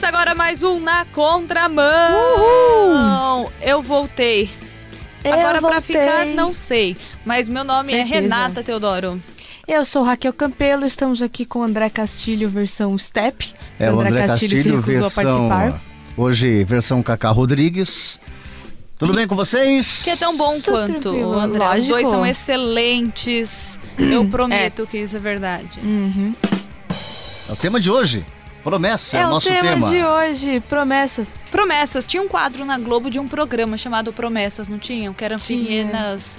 Começa agora mais um Na Contramão. Uhul. Eu voltei. Eu agora voltei. pra ficar, não sei. Mas meu nome Certeza. é Renata Teodoro. Eu sou Raquel Campelo, estamos aqui com o André Castilho, versão Step. É, o André Castilho, se recusou a versão... participar. Hoje, versão Cacá Rodrigues. Tudo bem com vocês? Que é tão bom Tudo quanto, tranquilo, André. Os lógico. dois são excelentes. Eu prometo que isso é verdade. Uhum. É o tema de hoje. Promessa, É, é o o nosso tema, tema. de hoje, promessas. Promessas. Tinha um quadro na Globo de um programa chamado Promessas, não tinham? Que eram Tinha. pequenas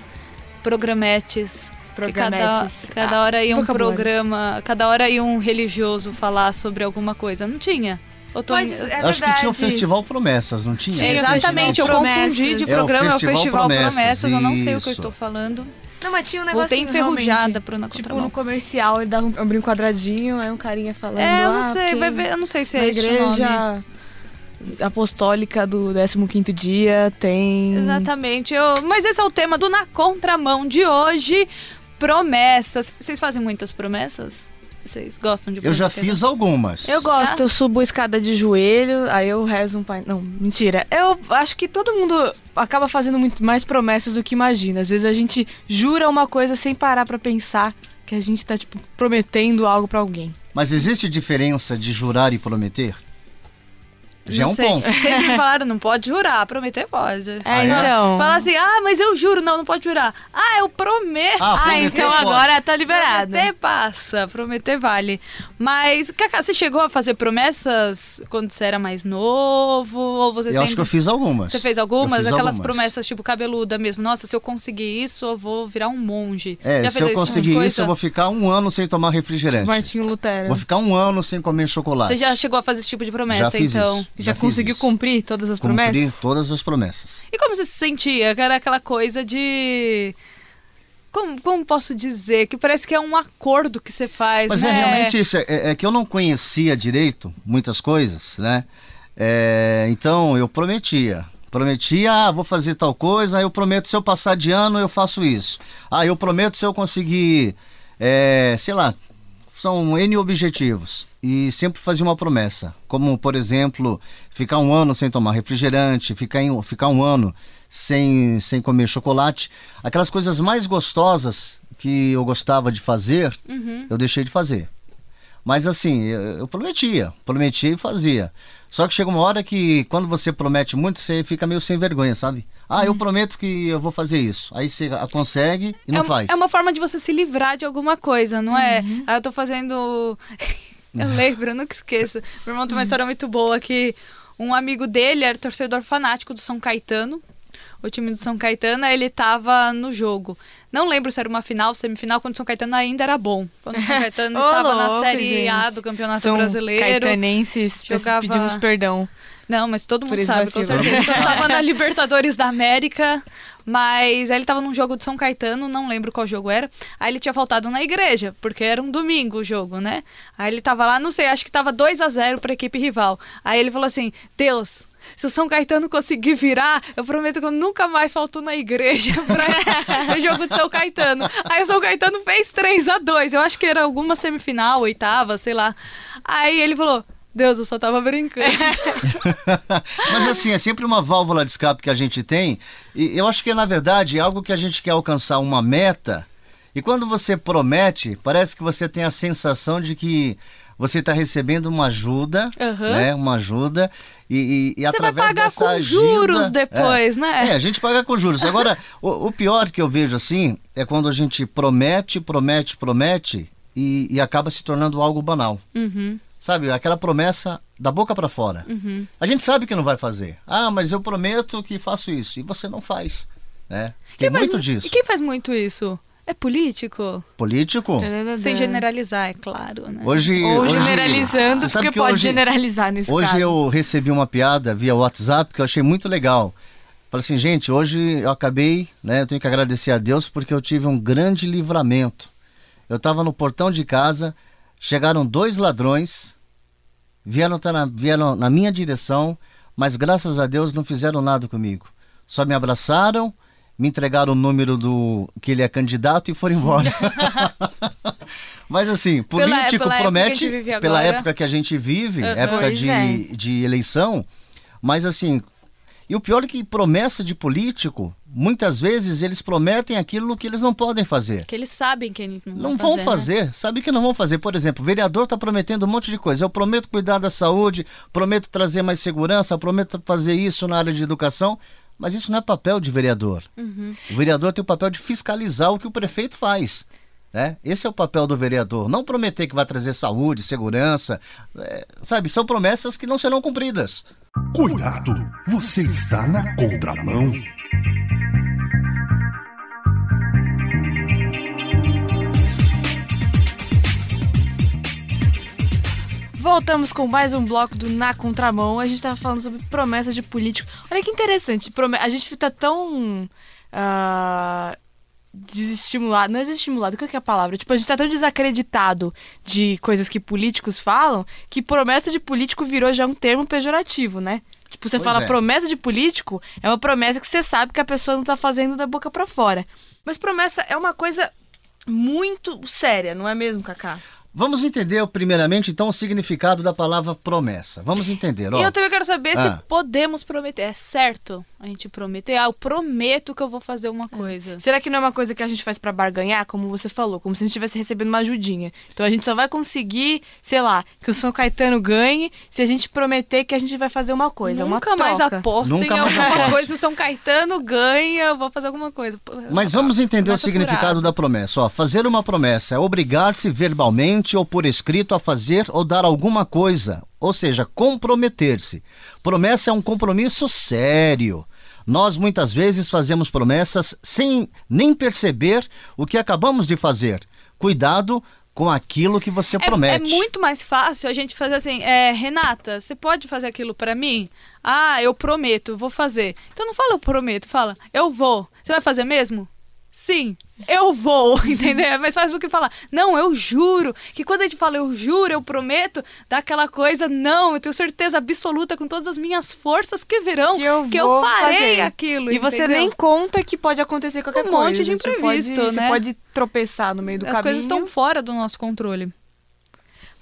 programetes. Que cada, Programetes. cada Ah, hora ia um programa, cada hora ia um religioso falar sobre alguma coisa. Não tinha? Eu tô Mas em- é Acho que tinha o. Festival Promessas, não tinha? Sim, exatamente, eu Festival confundi de Promessas. É, o programa, é o Festival Festival Promessas, Promessas, eu não sei o que eu estou falando. Não, mas tinha um negócio enferrujada pro Na Tipo, no comercial, ele dava um, um quadradinho, aí um carinha falando. É, eu não ah, sei, vai ver, eu não sei se é nome. igreja apostólica do 15º dia tem... Exatamente, eu, mas esse é o tema do Na Contramão de hoje, promessas. Vocês fazem muitas promessas? Vocês gostam de Eu já fiz algumas. Eu gosto, Ah. eu subo a escada de joelho, aí eu rezo um pai. Não, mentira. Eu acho que todo mundo acaba fazendo muito mais promessas do que imagina. Às vezes a gente jura uma coisa sem parar pra pensar que a gente tá, tipo, prometendo algo pra alguém. Mas existe diferença de jurar e prometer? Já é um sei. ponto. Sempre falaram, não pode jurar, prometer pode. É, Ah, então. Fala assim, ah, mas eu juro, não, não pode jurar. Ah, eu prometo. Ah, Ah, então pode. agora tá liberado. Prometer passa, prometer vale. Mas, Cacá, você chegou a fazer promessas quando você era mais novo? Ou você Eu sempre... acho que eu fiz algumas. Você fez algumas? Aquelas algumas. promessas, tipo, cabeluda mesmo. Nossa, se eu conseguir isso, eu vou virar um monge. É, Já se fez eu tipo conseguir coisa? isso, eu vou ficar um ano sem tomar refrigerante. Martinho Lutero. Vou ficar um ano sem comer chocolate. Você já chegou a fazer esse tipo de promessa, Já fiz então? isso. Já, fiz conseguiu cumprir todas as Cumpri promessas? todas as promessas. E como você se sentia? Era aquela coisa de... Como, como posso dizer? Que parece que é um acordo que você faz, Mas né? é realmente isso, é, é que eu não conhecia direito muitas coisas, né? É, então eu prometia. Prometia, ah, vou fazer tal coisa, aí eu prometo se eu passar de ano eu faço isso. Ah, eu prometo se eu conseguir, é, sei lá, são N objetivos. E sempre fazia uma promessa, como por exemplo, ficar um ano sem tomar refrigerante, ficar, em- ficar um ano sem, sem comer chocolate. Aquelas coisas mais gostosas que eu gostava de fazer, Uhum. eu deixei de fazer. Mas assim, eu, eu prometia, prometia e fazia. Só que chega uma hora que quando você promete muito, você fica meio sem vergonha, sabe? Ah, eu prometo que eu vou fazer isso. Aí você a- consegue e é, não uma- faz. é uma forma de você se livrar de alguma coisa, não é? Uhum. Ah, eu tô fazendo. eu lembro, eu nunca esqueço. Meu irmão tem Uhum. uma história muito boa que um amigo dele era torcedor fanático do São Caetano. O time do São Caetano, ele tava no jogo. Não lembro se era uma final, semifinal, quando o São Caetano ainda era bom. Quando o São Caetano estava na louco, Série A gente. do Campeonato São Brasileiro. caetanenses, peço- Jogava- pedimos perdão. Não, mas todo mundo sabe, com certeza. Então, tava na Libertadores da América, mas aí ele tava num jogo de São Caetano, não lembro qual jogo era. Aí ele tinha faltado na igreja, porque era um domingo o jogo, né? Aí ele tava lá, não sei, acho que tava 2 a 0 pra equipe rival. Aí ele falou assim: Deus. Se o São Caetano conseguir virar, eu prometo que eu nunca mais falto na igreja pra o jogo de São Caetano. Aí o São Caetano fez 3 a 2 Eu acho que era alguma semifinal, oitava, sei lá. Aí ele falou: Deus, eu só tava brincando. Mas assim, é sempre uma válvula de escape que a gente tem. E eu acho que, na verdade, é algo que a gente quer alcançar uma meta. E quando você promete, parece que você tem a sensação de que você está recebendo uma ajuda, Aham. né? Uma ajuda. E, e, e Você vai através pagar dessa com ajuda- juros depois, é, né? É, a gente paga com juros. Agora, o, o pior que eu vejo assim é quando a gente promete, promete, promete e, e acaba se tornando algo banal. Uhum, Sabe, aquela promessa da boca para fora. uhum. A gente sabe que não vai fazer. Ah, mas eu prometo que faço isso. E você não faz. Né? Tem Quem faz muito mu- disso. E quem faz muito isso? É político? Político? Sem generalizar, é claro, né? Hoje, Ou hoje- generalizando, porque que pode hoje, generalizar nesse Hoje caso. eu recebi uma piada via WhatsApp que eu achei muito legal. Falei assim, gente, hoje eu acabei, né? Eu tenho que agradecer a Deus porque eu tive um grande livramento. Eu estava no portão de casa, chegaram dois ladrões, vieram, tá na, vieram na minha direção, mas graças a Deus não fizeram nada comigo. Só me abraçaram, me entregaram o número do que ele é candidato e foram embora. Mas assim, Pela- político pela época que a promete, vive pela época que a gente vive, Uhum. época de, é. de eleição, mas assim, e o pior é que promessa de político, muitas vezes eles prometem aquilo que eles não podem fazer. Que eles sabem que eles não, Não vão né? fazer, sabe que não vão fazer. Por exemplo, o vereador está prometendo um monte de coisa. Eu prometo cuidar da saúde, prometo trazer mais segurança, prometo fazer isso na área de educação, mas isso não é papel de vereador. Uhum. O vereador tem o papel de fiscalizar o que o prefeito faz. Né? Esse é o papel do vereador. Não prometer que vai trazer saúde, segurança, é, sabe? São promessas que não serão cumpridas. Cuidado, você está na contramão. Voltamos com mais um bloco do Na Contramão. A gente tava falando sobre promessas de político. Olha que interessante. A gente fica tão. ah, desestimulado. Não é desestimulado, qual que é a palavra? Tipo, a gente tá tão desacreditado de coisas que políticos falam que promessa de político virou já um termo pejorativo, né? Tipo, você Pois fala é. promessa de político, é uma promessa que você sabe que a pessoa não tá fazendo da boca pra fora. Mas promessa é uma coisa muito séria, não é mesmo, Kaká? Vamos entender, primeiramente, então, o significado da palavra promessa. Vamos entender. Ó. E eu também quero saber Ah. se podemos prometer. É certo a gente prometer? Ah, eu prometo que eu vou fazer uma coisa. Será que não é uma coisa que a gente faz pra barganhar, como você falou, como se a gente estivesse recebendo uma ajudinha? Então a gente só vai conseguir, sei lá, que o São Caetano ganhe se a gente prometer que a gente vai fazer uma coisa, Nunca uma mais troca. aposto Nunca em alguma aposto. coisa. Se o São Caetano ganha, eu vou fazer alguma coisa. Mas vamos entender o significado furada. da promessa. Ó, fazer uma promessa é obrigar-se verbalmente ou por escrito a fazer ou dar alguma coisa, ou seja, comprometer-se. Promessa é um compromisso sério. Nós muitas vezes fazemos promessas sem nem perceber o que acabamos de fazer. Cuidado com aquilo que você É, promete. é muito mais fácil a gente fazer assim, é, Renata, você pode fazer aquilo pra mim? Ah, eu prometo, vou fazer. Então não fala eu prometo, fala eu vou. Você vai fazer mesmo? Sim, eu vou, entendeu? É mais fácil do que falar, não, eu juro. Que quando a gente fala eu juro, eu prometo, dá aquela coisa, não, eu tenho certeza absoluta com todas as minhas forças que virão Que eu que eu farei fazer. aquilo. E você entendeu? nem conta que pode acontecer qualquer Um coisa. monte de Você imprevisto, pode, né? Você pode tropeçar no meio do As caminho. coisas estão fora do nosso controle.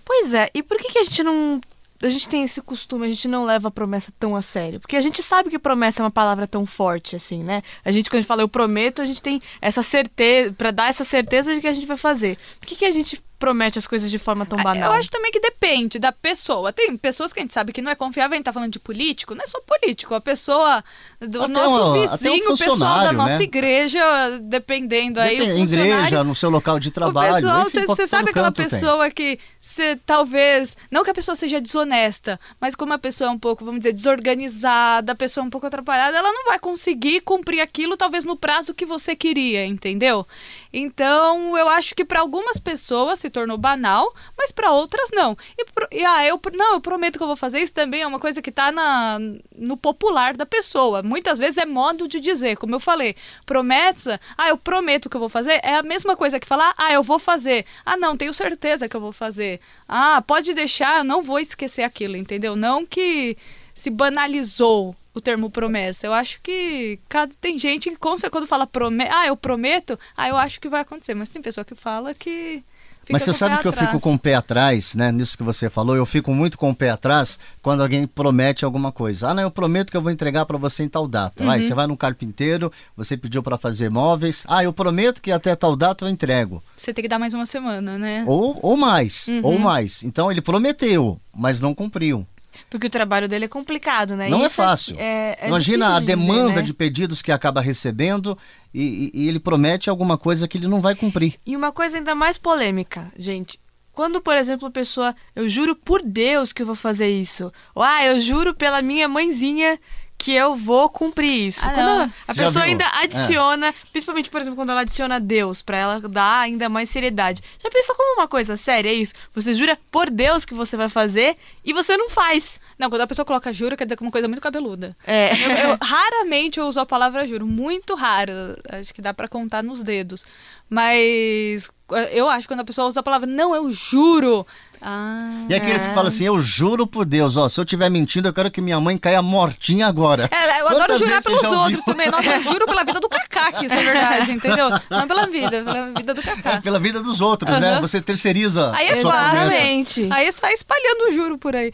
Pois é, e por que, que a gente não. A gente tem esse costume, a gente não leva a promessa tão a sério. Porque a gente sabe que promessa é uma palavra tão forte, assim, né? A gente, quando a gente fala eu prometo, a gente tem essa certeza, pra dar essa certeza de que a gente vai fazer. Por que, que a gente promete as coisas de forma tão banal? Eu acho também que depende da pessoa. Tem pessoas que a gente sabe que não é confiável, a gente tá falando de político, não é só político, a pessoa do Até nosso um- até um vizinho, o pessoal da nossa né? igreja, dependendo aí, Depende, igreja, no seu local de trabalho. o pessoal, você sabe aquela canto tem. pessoa que você talvez, não que a pessoa seja desonesta, mas como a pessoa é um pouco, vamos dizer, desorganizada, a pessoa é um pouco atrapalhada, ela não vai conseguir cumprir aquilo talvez no prazo que você queria, entendeu? Então, eu acho que para algumas pessoas se tornou banal, mas para outras não. E, e, ah, eu não, eu prometo que eu vou fazer isso também é uma coisa que tá na, no popular da pessoa. Muitas vezes é modo de dizer, como eu falei, promessa, ah, eu prometo que eu vou fazer, é a mesma coisa que falar, ah, eu vou fazer. Ah, não, tenho certeza que eu vou fazer. Ah, pode deixar, eu não vou esquecer aquilo, entendeu? Não que se banalizou o termo promessa. Eu acho que cada, tem gente que quando quando fala prome ah, eu prometo, ah, eu acho que vai acontecer, mas tem pessoa que fala que Mas você sabe que eu atrás. fico com o pé atrás, né? Nisso que você falou, eu fico muito com o pé atrás quando alguém promete alguma coisa. Ah, não, eu prometo que eu vou entregar para você em tal data. Uhum. Vai, você vai num carpinteiro, você pediu para fazer móveis. Ah, eu prometo que até tal data eu entrego. Você tem que dar mais uma semana, né? Ou, ou mais, Uhum. ou mais. Então ele prometeu, mas não cumpriu. Porque o trabalho dele é complicado, né? Não é Isso fácil. é- é Imagina a difícil de dizer, demanda né? de pedidos que acaba recebendo e, e- e ele promete alguma coisa que ele não vai cumprir. E uma coisa ainda mais polêmica, gente. Quando, por exemplo, a pessoa, eu juro por Deus que eu vou fazer isso. Ou, ah, eu juro pela minha mãezinha que eu vou cumprir isso. Ah, Quando a Já pessoa viu? ainda adiciona, principalmente, por exemplo, quando ela adiciona Deus, pra ela dar ainda mais seriedade. Já pensou como uma coisa séria é isso? Você jura por Deus que você vai fazer e você não faz. Não, quando a pessoa coloca juro, quer dizer que é uma coisa muito cabeluda. É. Eu, eu- raramente eu uso a palavra juro, muito raro. Acho que dá pra contar nos dedos. Mas Eu acho que quando a pessoa usa a palavra, não, eu juro. Ah. E aqueles que falam assim, eu juro por Deus, ó, se eu estiver mentindo, eu quero que minha mãe caia mortinha agora. É, eu adoro Quantas jurar vezes você pelos outros também. Nossa, eu juro pela vida do Kaká que isso é verdade, entendeu? Não pela vida, pela vida do É Kaká. pela vida dos outros, né? Aham. Você terceiriza Aí é. Exatamente. Aí sai espalhando o juro por aí.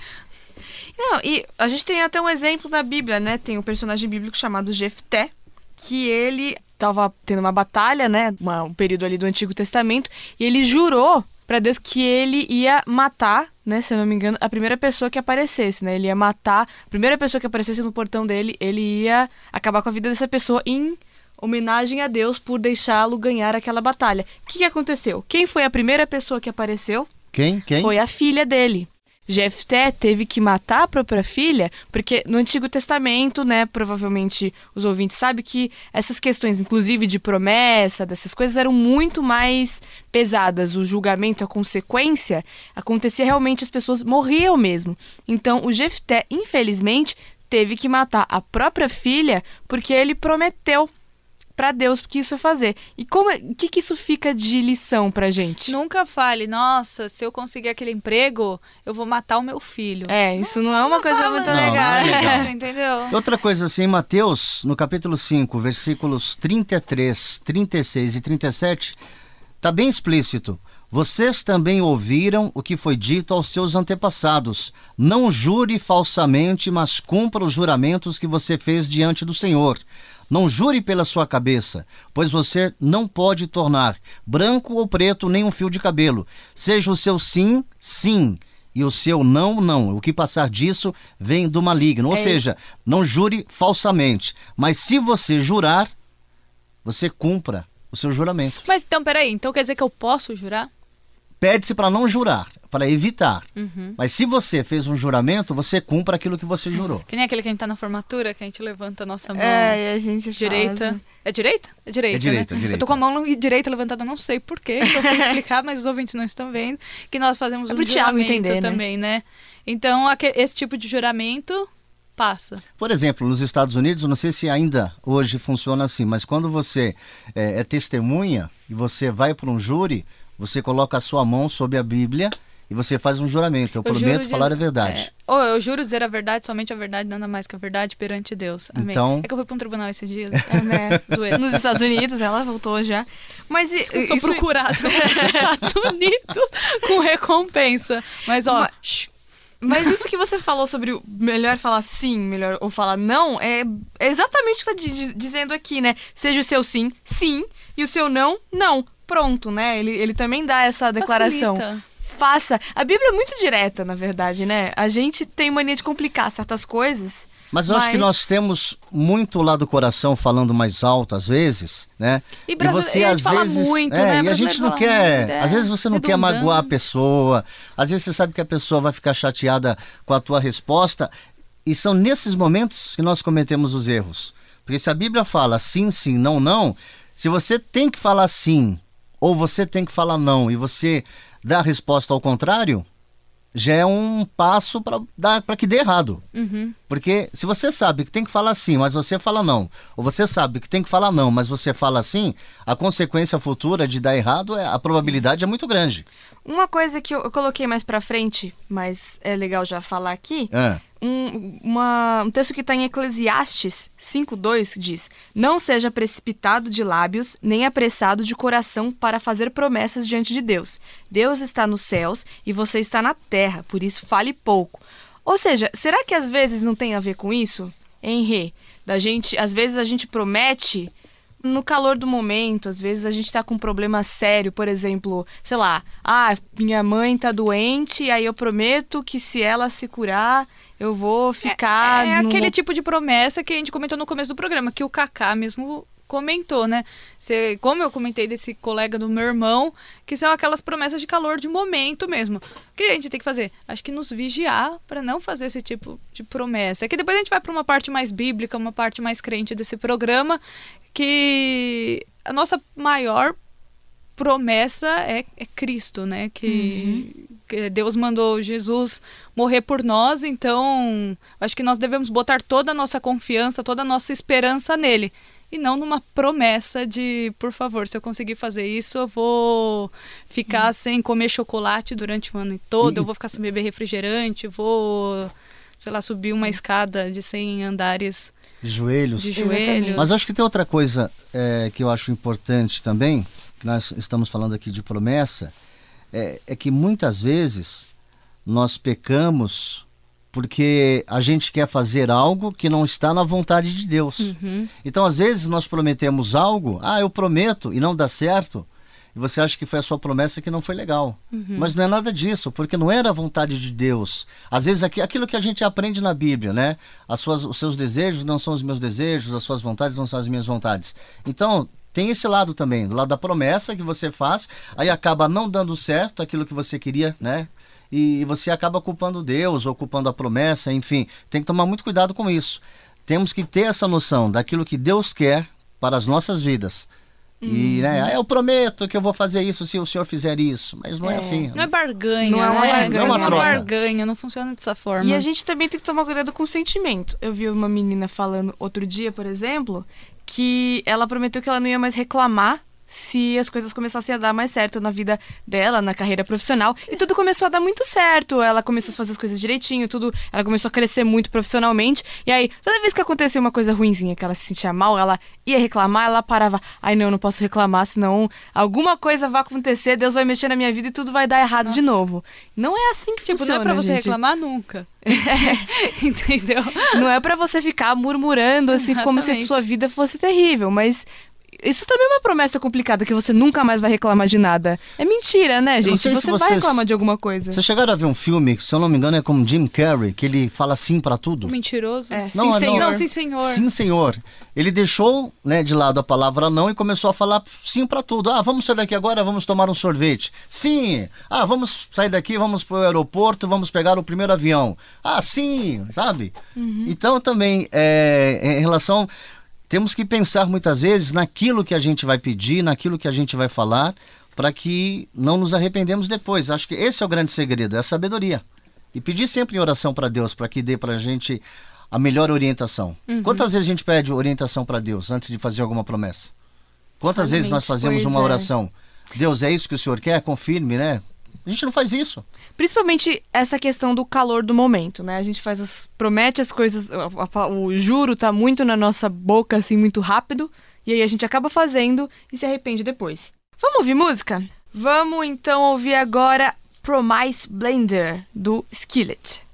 Não, e a gente tem até um exemplo na Bíblia, né? Tem um personagem bíblico chamado Jefté, que ele tava tendo uma batalha, né? Uma- um período ali do Antigo Testamento, e ele jurou pra Deus que ele ia matar, né? Se eu não me engano, a primeira pessoa que aparecesse, né? Ele ia matar a primeira pessoa que aparecesse no portão dele, ele ia acabar com a vida dessa pessoa em homenagem a Deus por deixá-lo ganhar aquela batalha. O que, que aconteceu? Quem foi a primeira pessoa que apareceu? Quem? Quem? Foi a filha dele. Jefté teve que matar a própria filha, porque no Antigo Testamento, né, provavelmente os ouvintes sabem que essas questões, inclusive de promessa, dessas coisas, eram muito mais pesadas. O julgamento, a consequência, acontecia realmente, as pessoas morriam mesmo. Então, o Jefté, infelizmente, teve que matar a própria filha porque ele prometeu pra Deus que isso fazer. E como, é- o que que isso fica de lição pra gente? Nunca fale, nossa, se eu conseguir aquele emprego, eu vou matar o meu filho. É, isso não é uma coisa fala muito Não, legal. não é legal. Isso, entendeu? Outra coisa assim, em Mateus, no capítulo 5, versículos 33, 36 e 37, tá bem explícito. Vocês também ouviram o que foi dito aos seus antepassados. Não jure falsamente, mas cumpra os juramentos que você fez diante do Senhor. Não jure pela sua cabeça, pois você não pode tornar branco ou preto nem um fio de cabelo. Seja o seu sim, sim, e o seu não, não. O que passar disso vem do maligno. Ou É. seja, não jure falsamente. Mas se você jurar, você cumpra o seu juramento. Mas então, peraí, então quer dizer que eu posso jurar? Pede-se para não jurar, para evitar. Uhum. Mas se você fez um juramento, você cumpra aquilo que você jurou. Que nem aquele que a gente tá na formatura, que a gente levanta a nossa mão É, e a gente faz- direita. É direita? É direita, É direita, né? é direita. Eu tô com a mão direita levantada, não sei porquê, eu fui explicar, mas os ouvintes não estão vendo, que nós fazemos É um juramento entender, né? também, né? Então, aque- esse tipo de juramento passa. Por exemplo, nos Estados Unidos, eu não sei se ainda hoje funciona assim, mas quando você é, é testemunha e você vai para um júri, você coloca a sua mão sobre a Bíblia e você faz um juramento. Eu, juro prometo falar a verdade. É, ou eu juro dizer a verdade, somente a verdade, nada mais que a verdade perante Deus. Amém. Então- É que eu fui pra um tribunal esses dias. É, né? Nos Estados Unidos, ela voltou já. Mas i- Eu sou isso- procurada nos Estados Unidos com recompensa. Mas, ó, Mas- Mas isso que você falou sobre o melhor falar sim, melhor ou falar não, é é exatamente o que tá di- dizendo aqui, né? Seja o seu sim, sim, e o seu não, não. Pronto, né? Ele, ele também dá essa declaração. facilita. Faça. A Bíblia é muito direta, na verdade, né? A gente tem mania de complicar certas coisas. Mas eu acho que Mas- nós temos muito lá do coração falando mais alto às vezes, né? E brasileiro, a gente fala muito, é, né? E a gente não fala quer, muito, é, às vezes você não quer magoar a pessoa, às vezes você sabe que a pessoa vai ficar chateada com a tua resposta, e são nesses momentos que nós cometemos os erros. Porque se a Bíblia fala sim, sim, não, não, se você tem que falar sim ou você tem que falar não e você dá a resposta ao contrário, já é um passo para que dê errado. Uhum. Porque se você sabe que tem que falar sim, mas você fala não, ou você sabe que tem que falar não, mas você fala sim, a consequência futura de dar errado, é, a probabilidade é muito grande. Uma coisa que eu, eu coloquei mais pra frente, mas é legal já falar aqui, É. um, uma- um texto que está em Eclesiastes 5.2 diz: Não seja precipitado de lábios, nem apressado de coração para fazer promessas diante de Deus. Deus está nos céus e você está na terra, por isso fale pouco. Ou seja, será que às vezes não tem a ver com isso? Henri, da gente, às vezes a gente promete no calor do momento, às vezes a gente tá com um problema sério, por exemplo, sei lá, ah, minha mãe tá doente, aí eu prometo que se ela se curar, eu vou ficar É no- aquele tipo de promessa que a gente comentou no começo do programa, que o Kaká mesmo comentou, né? Você, como eu comentei desse colega do meu irmão, que são aquelas promessas de calor de momento mesmo. O que a gente tem que fazer? Acho que nos vigiar para não fazer esse tipo de promessa. É que depois a gente vai para uma parte mais bíblica, uma parte mais crente desse programa, que a nossa maior promessa é, é Cristo, né? Que, que Deus mandou Jesus morrer por nós, então acho que nós devemos botar toda a nossa confiança, toda a nossa esperança nele. e não numa promessa de, por favor, se eu conseguir fazer isso, eu vou ficar sem comer chocolate durante o ano todo, E- eu vou ficar sem beber refrigerante, vou, sei lá, subir uma escada de 100 andares De joelhos. de joelhos. Mas acho que tem outra coisa é, que eu acho importante também, que nós estamos falando aqui de promessa, é, é que muitas vezes nós pecamos porque a gente quer fazer algo que não está na vontade de Deus. Uhum. Então, às vezes, nós prometemos algo, ah, eu prometo, e não dá certo, e você acha que foi a sua promessa que não foi legal. Mas não é nada disso, porque não era a vontade de Deus. Às vezes, aqui, aquilo que a gente aprende na Bíblia, né? As suas, os seus desejos não são os meus desejos, as suas vontades não são as minhas vontades. Então, tem esse lado também, do lado da promessa que você faz, aí acaba não dando certo aquilo que você queria, né? E você acaba culpando Deus ou culpando a promessa, enfim, tem que tomar muito cuidado com isso. Temos que ter essa noção daquilo que Deus quer para as nossas vidas. E, né, ah, eu prometo que eu vou fazer isso se o senhor fizer isso. Mas não é, É. assim. Não é barganha, Não é uma né? barganha. Não é uma troca. barganha, não funciona dessa forma. E a gente também tem que tomar cuidado com o sentimento. Eu vi uma menina falando outro dia, por exemplo, que ela prometeu que ela não ia mais reclamar se as coisas começassem a dar mais certo na vida dela, na carreira profissional. E tudo começou a dar muito certo. Ela começou a fazer as coisas direitinho, tudo. Ela começou a crescer muito profissionalmente. E aí, toda vez que acontecia uma coisa ruinzinha, que ela se sentia mal, ela ia reclamar, ela parava. Ai, não, não posso reclamar, senão alguma coisa vai acontecer, Deus vai mexer na minha vida e tudo vai dar errado de novo. Não é assim que Tipo, funciona. não é pra você gente. reclamar nunca. Entendeu? Não é pra você ficar murmurando assim como se a Exatamente. sua vida fosse terrível, mas isso também é uma promessa complicada que você nunca mais vai reclamar de nada. É mentira, né, não gente? Você vai vocês- reclamar de alguma coisa. Vocês chegaram a ver um filme, que, se eu não me engano, é com Jim Carrey, que ele fala sim para tudo? Mentiroso. É, Não, sim, não. senhor. Não, sim, senhor. Sim, senhor. Ele deixou né, de lado a palavra não e começou a falar sim para tudo. Ah, vamos sair daqui agora, vamos tomar um sorvete. Sim. Ah, vamos sair daqui, vamos para o aeroporto, vamos pegar o primeiro avião. Ah, sim, sabe? Então também, é, em relação. Temos que pensar muitas vezes naquilo que a gente vai pedir, naquilo que a gente vai falar, para que não nos arrependemos depois. Acho que esse é o grande segredo, é a sabedoria. E pedir sempre em oração para Deus, para que dê para a gente a melhor orientação. Quantas vezes a gente pede orientação para Deus antes de fazer alguma promessa? Quantas vezes nós fazemos uma é. oração? Deus, é isso que o Senhor quer? Confirme, né? A gente não faz isso. Principalmente essa questão do calor do momento, né? A gente faz as promete as coisas, o juro tá muito na nossa boca assim muito rápido, e aí a gente acaba fazendo e se arrepende depois. Vamos ouvir música? Vamos então ouvir agora Promise Blender do Skillet.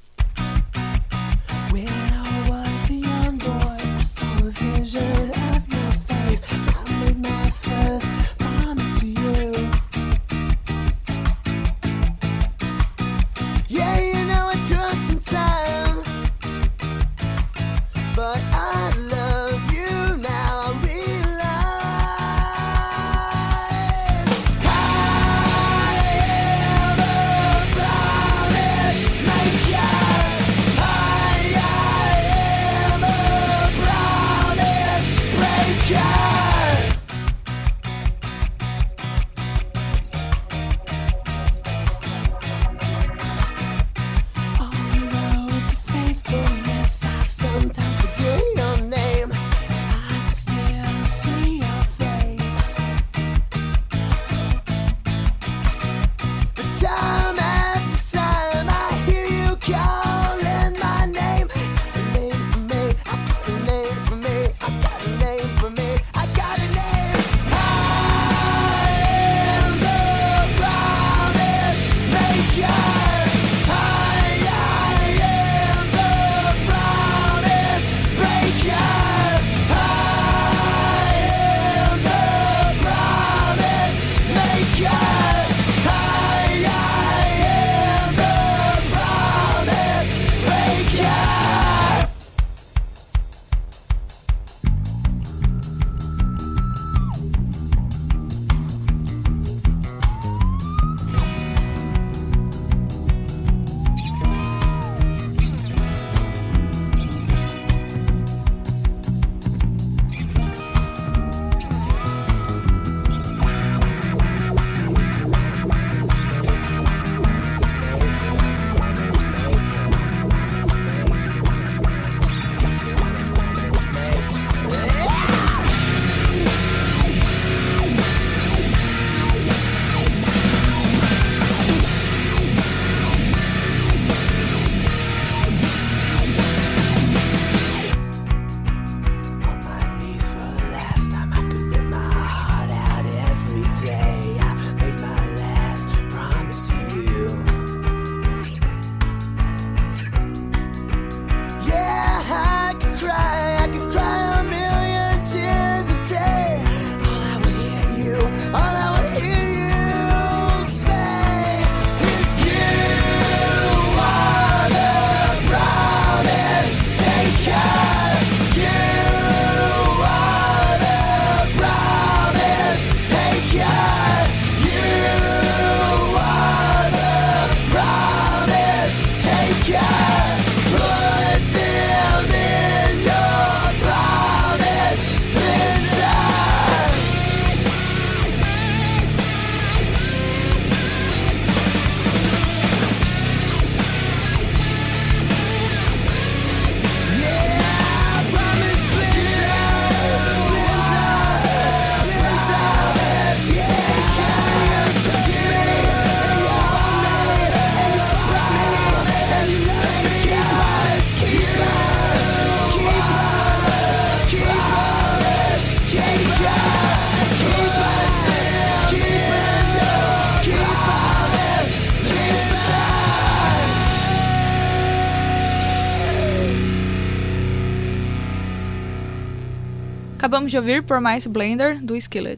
De ouvir Por Mais Blender, do Skillet.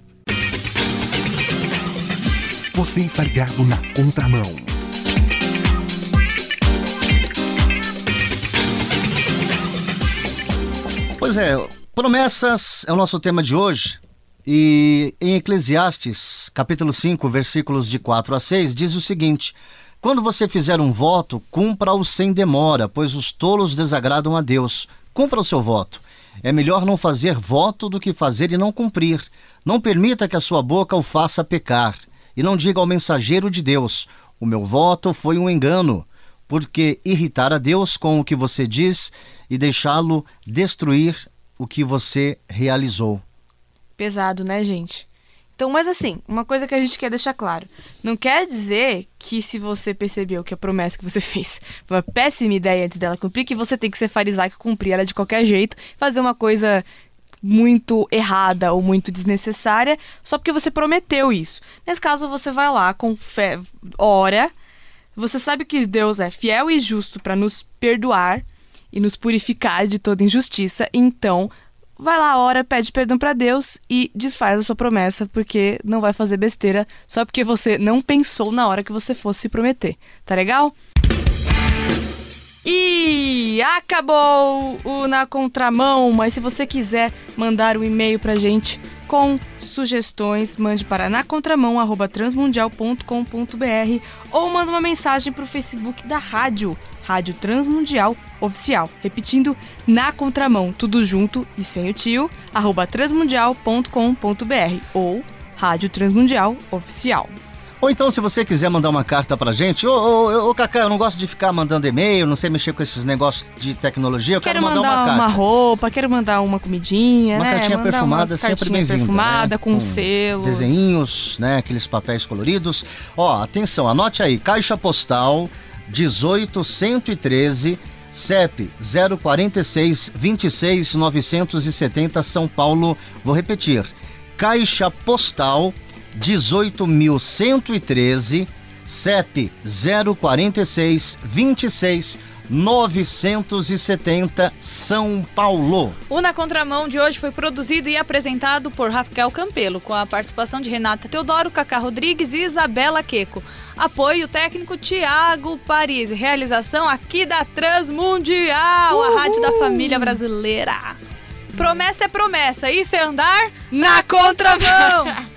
Você está ligado na contramão. Pois é, promessas é o nosso tema de hoje. E em Eclesiastes, capítulo 5, versículos de 4 a 6, diz o seguinte: Quando você fizer um voto, cumpra-o sem demora, pois os tolos desagradam a Deus. Cumpra o seu voto. É melhor não fazer voto do que fazer e não cumprir. Não permita que a sua boca o faça pecar. E não diga ao mensageiro de Deus: O meu voto foi um engano porque irritar a Deus com o que você diz e deixá-lo destruir o que você realizou. Pesado, né, gente? Então, mas assim, uma coisa que a gente quer deixar claro: não quer dizer que se você percebeu que a promessa que você fez foi uma péssima ideia antes dela cumprir, que você tem que ser farisaico cumprir ela de qualquer jeito, fazer uma coisa muito errada ou muito desnecessária só porque você prometeu isso. Nesse caso, você vai lá com fé, ora, você sabe que Deus é fiel e justo para nos perdoar e nos purificar de toda injustiça, então vai lá, ora, pede perdão para Deus e desfaz a sua promessa, porque não vai fazer besteira só porque você não pensou na hora que você fosse se prometer. Tá legal? E acabou o Na Contramão, mas se você quiser mandar um e-mail pra gente com sugestões, mande para nacontramão@transmundial.com.br ou manda uma mensagem pro Facebook da rádio, Rádio Transmundial Oficial. Repetindo, na contramão, tudo junto e sem o tio, arroba transmundial.com.br ou Rádio Transmundial Oficial. Ou então, se você quiser mandar uma carta pra gente, ô, ô, ô Cacá, eu não gosto de ficar mandando e-mail, não sei mexer com esses negócios de tecnologia, eu quero, Quero mandar, uma uma, carta. roupa, quero mandar uma comidinha, Uma né? cartinha Mandar perfumada umas sempre bem-vinda. perfumada, né? com, selos. Desenhinhos, né? Aqueles papéis coloridos. Ó, atenção, anote aí. Caixa Postal 18113, CEP 046 26 970 São Paulo. Vou repetir. Caixa Postal 18113, CEP 046 26 970 São Paulo. O Na Contramão de hoje foi produzido e apresentado por Rafael Campelo, com a participação de Renata Teodoro, Cacá Rodrigues e Isabela Queco. Apoio técnico Tiago Paris. Realização aqui da Transmundial, a rádio da família brasileira. Promessa é promessa, isso é andar Na contramão!